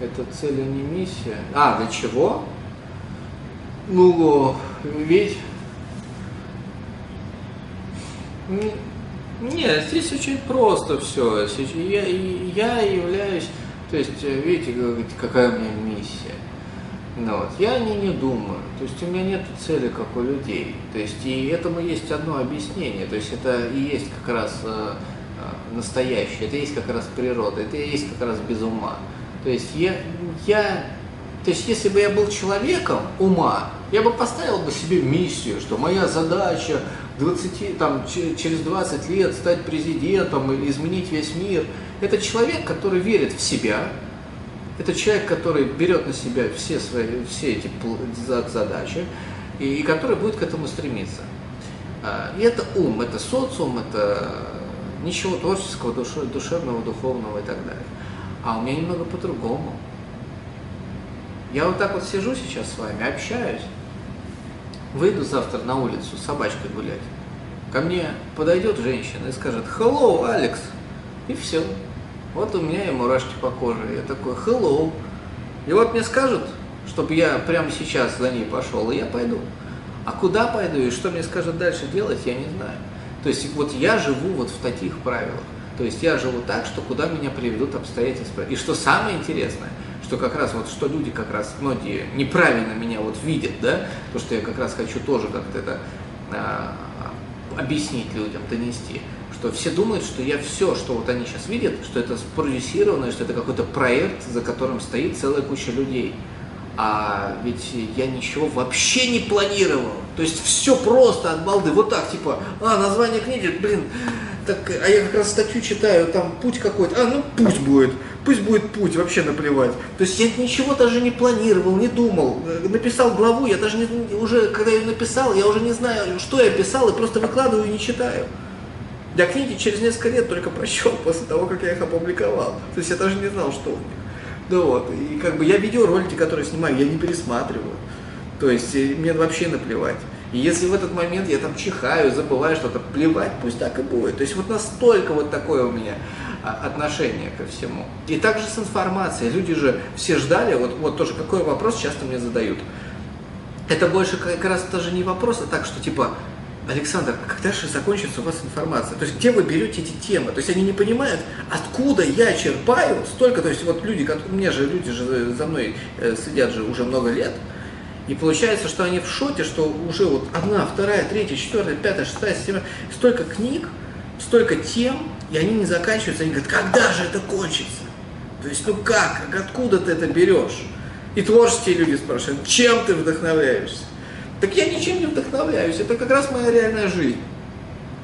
это цель, а не миссия. А, для чего? Ну, ведь... Нет, здесь очень просто все. Я, я являюсь, то есть, видите, какая у меня миссия. Ну, вот, я не, не думаю, то есть у меня нет цели, как у людей. То есть и этому есть одно объяснение, то есть это и есть как раз э, э настоящее, это есть как раз природа, это и есть как раз без ума. То есть я, я, то есть если бы я был человеком ума, я бы поставил бы себе миссию, что моя задача 20, там, через 20 лет стать президентом или изменить весь мир. Это человек, который верит в себя, это человек, который берет на себя все, свои, все эти задачи и, и который будет к этому стремиться. А, и это ум, это социум, это ничего творческого, душевного, духовного и так далее. А у меня немного по-другому. Я вот так вот сижу сейчас с вами, общаюсь, выйду завтра на улицу с собачкой гулять. Ко мне подойдет женщина и скажет «Hello, Алекс!» И все. Вот у меня и мурашки по коже. Я такой «Hello!» И вот мне скажут, чтобы я прямо сейчас за ней пошел, и я пойду. А куда пойду и что мне скажут дальше делать, я не знаю. То есть вот я живу вот в таких правилах. То есть я живу так, что куда меня приведут обстоятельства. И что самое интересное, что как раз вот, что люди как раз, многие неправильно меня вот видят, да, то, что я как раз хочу тоже как-то это а, объяснить людям, донести, что все думают, что я все, что вот они сейчас видят, что это спродюсировано, что это какой-то проект, за которым стоит целая куча людей. А ведь я ничего вообще не планировал. То есть все просто от балды. Вот так, типа, а, название книги, блин, так, а я как раз статью читаю, там путь какой-то, а, ну путь будет, пусть будет путь, вообще наплевать. То есть я ничего даже не планировал, не думал. Написал главу, я даже не, уже, когда я написал, я уже не знаю, что я писал, и просто выкладываю и не читаю. Я книги через несколько лет только прочел после того, как я их опубликовал. То есть я даже не знал, что у них. Да вот, и как бы я видеоролики, которые снимаю, я не пересматриваю. То есть мне вообще наплевать. И если в этот момент я там чихаю, забываю что-то, плевать, пусть так и будет. То есть вот настолько вот такое у меня а, отношение ко всему. И также с информацией. Люди же все ждали, вот, вот тоже какой вопрос часто мне задают. Это больше как раз даже не вопрос, а так, что типа, Александр, когда же закончится у вас информация? То есть где вы берете эти темы? То есть они не понимают, откуда я черпаю столько, то есть вот люди, у меня же люди же за мной э, сидят же уже много лет, и получается, что они в шоте, что уже вот одна, вторая, третья, четвертая, пятая, шестая, седьмая, столько книг, столько тем, и они не заканчиваются, они говорят, когда же это кончится? То есть, ну как, откуда ты это берешь? И творческие люди спрашивают, чем ты вдохновляешься? Так я ничем не вдохновляюсь, это как раз моя реальная жизнь.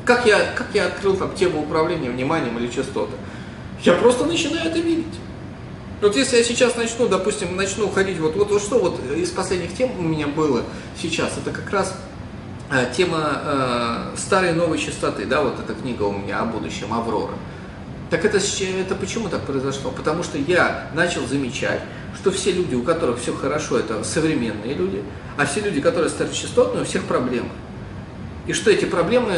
Как я, как я открыл там тему управления вниманием или частоты? Я просто начинаю это видеть. Вот если я сейчас начну, допустим, начну ходить, вот, вот, вот что вот из последних тем у меня было сейчас, это как раз э, тема э, старой новой частоты, да, вот эта книга у меня о будущем, Аврора. Так это, это почему так произошло? Потому что я начал замечать, что все люди, у которых все хорошо, это современные люди, а все люди, которые старочастотные, у всех проблемы. И что эти проблемы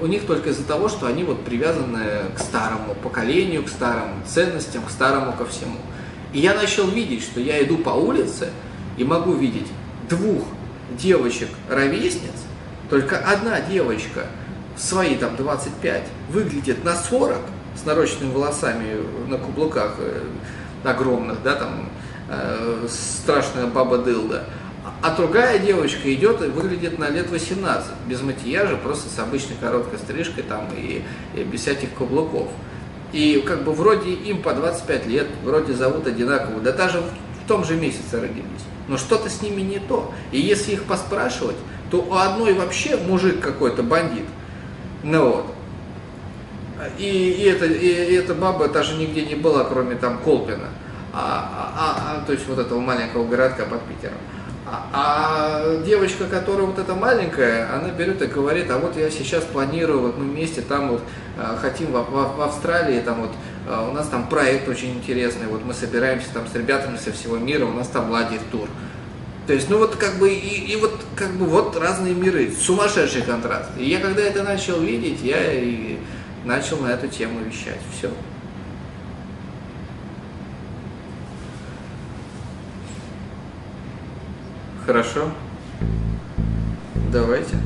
у них только из-за того, что они вот привязаны к старому поколению, к старым ценностям, к старому ко всему. И я начал видеть, что я иду по улице и могу видеть двух девочек-ровесниц, только одна девочка свои там 25 выглядит на 40 с нарощенными волосами на каблуках э, огромных, да, там э, страшная баба Дылда, а другая девочка идет и выглядит на лет 18, без макияжа, просто с обычной короткой стрижкой там и, и без всяких каблуков. И как бы вроде им по 25 лет, вроде зовут одинаково, да даже в том же месяце родились. Но что-то с ними не то. И если их поспрашивать, то у одной вообще мужик какой-то бандит. Ну вот. И, и, это, и, и эта баба даже нигде не была, кроме там Колпина. А, а, а, то есть вот этого маленького городка под Питером. А, а девочка, которая вот эта маленькая, она берет и говорит, а вот я сейчас планирую, вот мы вместе там вот а, хотим в, в, в Австралии, там вот а, у нас там проект очень интересный, вот мы собираемся там с ребятами со всего мира, у нас там лагерь-тур. То есть, ну вот как бы, и, и вот как бы вот разные миры, сумасшедший контраст. И я когда это начал видеть, я и начал на эту тему вещать. Все. Хорошо? Давайте.